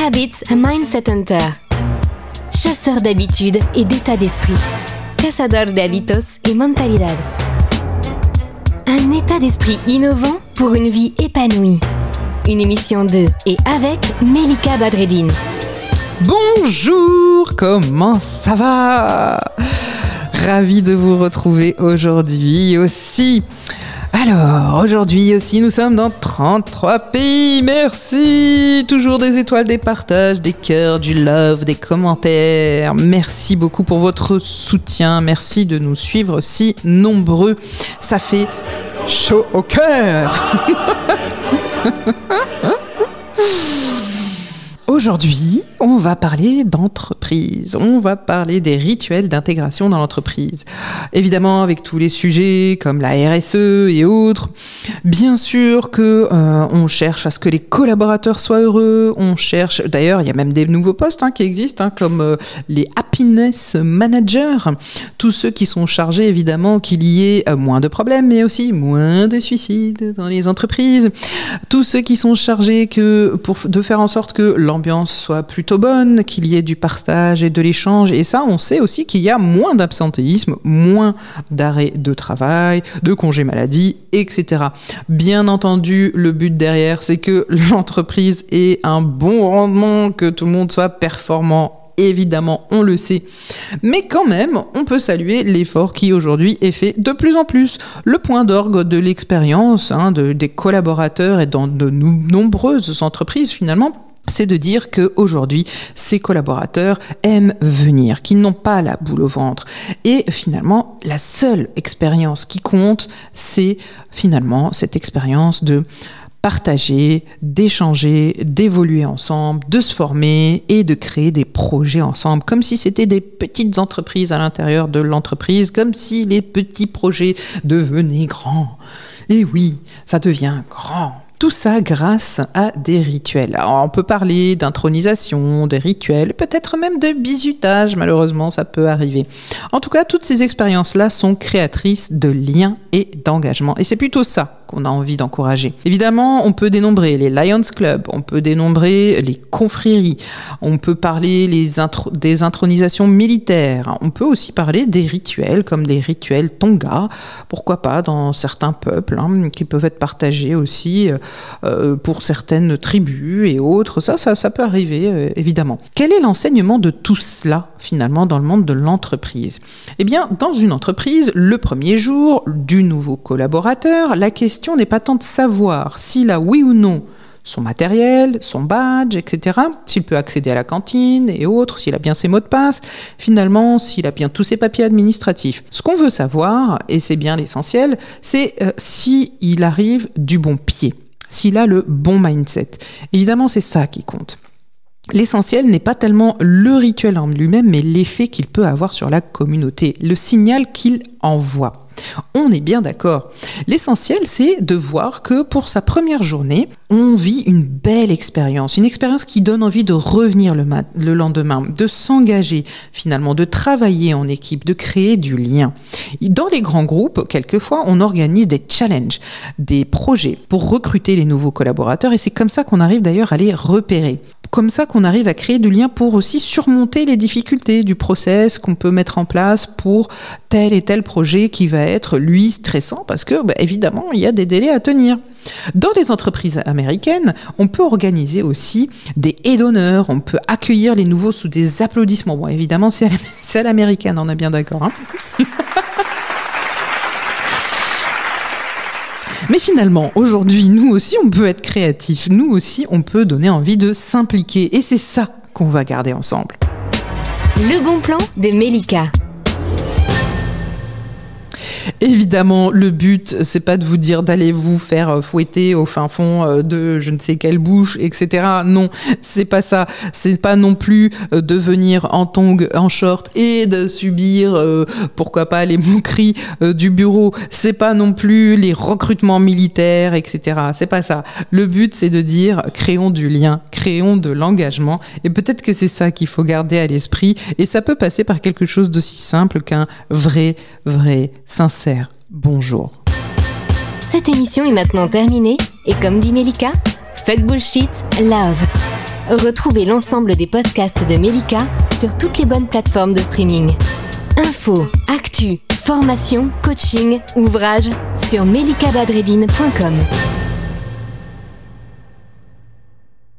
Habits Mindset Hunter. Chasseur d'habitudes et d'état d'esprit. Cazador de hábitos et mentalidad. Un état d'esprit innovant pour une vie épanouie. Une émission de et avec Melika Badreddine. Bonjour, comment ça va? Ravi de vous retrouver aujourd'hui aussi. Alors, aujourd'hui aussi, nous sommes dans 33 pays. Merci Toujours des étoiles, des partages, des cœurs, du love, des commentaires. Merci beaucoup pour votre soutien. Merci de nous suivre si nombreux. Ça fait chaud au cœur Aujourd'hui, on va parler On va parler des rituels d'intégration dans l'entreprise. Évidemment, avec tous les sujets comme la RSE et autres. Bien sûr que euh, on cherche à ce que les collaborateurs soient heureux. On cherche, d'ailleurs, il y a même des nouveaux postes hein, qui existent, hein, comme euh, les happiness managers. Tous ceux qui sont chargés, évidemment, qu'il y ait euh, moins de problèmes, mais aussi moins de suicides dans les entreprises. Tous ceux qui sont chargés que pour de faire en sorte que l'ambiance soit plutôt bonne, qu'il y ait du partage et de l'échange. Et ça, on sait aussi qu'il y a moins d'absentéisme, moins d'arrêt de travail, de congés maladie, etc. Bien entendu, le but derrière, c'est que l'entreprise ait un bon rendement, que tout le monde soit performant évidemment, on le sait. Mais quand même, on peut saluer l'effort qui aujourd'hui est fait de plus en plus. Le point d'orgue de l'expérience hein, de, des collaborateurs et dans de nombreuses entreprises finalement c'est de dire qu'aujourd'hui, ces collaborateurs aiment venir, qu'ils n'ont pas la boule au ventre. Et finalement, la seule expérience qui compte, c'est finalement cette expérience de partager, d'échanger, d'évoluer ensemble, de se former et de créer des projets ensemble, comme si c'était des petites entreprises à l'intérieur de l'entreprise, comme si les petits projets devenaient grands. Et oui, ça devient grand tout ça grâce à des rituels. on peut parler d'intronisation, des rituels, peut-être même de bizutage, malheureusement, ça peut arriver. En tout cas, toutes ces expériences-là sont créatrices de liens et d'engagement. Et c'est plutôt ça qu'on a envie d'encourager. Évidemment, on peut dénombrer les Lions Club, on peut dénombrer les confréries, on peut parler des intronisations militaires, on peut aussi parler des rituels comme des rituels Tonga, pourquoi pas dans certains peuples, hein, qui peuvent être partagés aussi euh, euh, pour certaines tribus et autres. Ça, ça, ça peut arriver, euh, évidemment. Quel est l'enseignement de tout cela, finalement, dans le monde de l'entreprise? Eh bien, dans une entreprise, le premier jour du nouveau collaborateur, la question n'est pas tant de savoir s'il a oui ou non son matériel, son badge, etc., s'il peut accéder à la cantine et autres, s'il a bien ses mots de passe, finalement, s'il a bien tous ses papiers administratifs. Ce qu'on veut savoir, et c'est bien l'essentiel, c'est euh, s'il arrive du bon pied, s'il a le bon mindset. Évidemment, c'est ça qui compte. L'essentiel n'est pas tellement le rituel en lui-même, mais l'effet qu'il peut avoir sur la communauté, le signal qu'il envoie. On est bien d'accord. L'essentiel, c'est de voir que pour sa première journée, on vit une belle expérience, une expérience qui donne envie de revenir le, le lendemain, de s'engager finalement, de travailler en équipe, de créer du lien. Dans les grands groupes, quelquefois, on organise des challenges, des projets pour recruter les nouveaux collaborateurs et c'est comme ça qu'on arrive d'ailleurs à les repérer comme ça qu'on arrive à créer du lien pour aussi surmonter les difficultés du process qu'on peut mettre en place pour tel et tel projet qui va être, lui, stressant parce que, bah, évidemment, il y a des délais à tenir. Dans les entreprises américaines, on peut organiser aussi des haies d'honneur, on peut accueillir les nouveaux sous des applaudissements. Bon, évidemment, c'est à l'américaine, on est bien d'accord. Hein Mais finalement, aujourd'hui, nous aussi, on peut être créatifs. Nous aussi, on peut donner envie de s'impliquer. Et c'est ça qu'on va garder ensemble. Le bon plan de Melika. Évidemment, le but, c'est pas de vous dire d'aller vous faire euh, fouetter au fin fond euh, de je ne sais quelle bouche, etc. Non, c'est pas ça. C'est pas non plus euh, de venir en tongs, en short et de subir, pourquoi pas, les moqueries du bureau. C'est pas non plus les recrutements militaires, etc. C'est pas ça. Le but, c'est de dire créons du lien, créons de l'engagement. Et peut-être que c'est ça qu'il faut garder à l'esprit. Et ça peut passer par quelque chose d'aussi simple qu'un vrai, vrai, sincère bonjour. Cette émission est maintenant terminée et comme dit Melika, fuck bullshit, love. Retrouvez l'ensemble des podcasts de Melika sur toutes les bonnes plateformes de streaming. Info, actu, formation, coaching, ouvrages sur melikabadredine.com.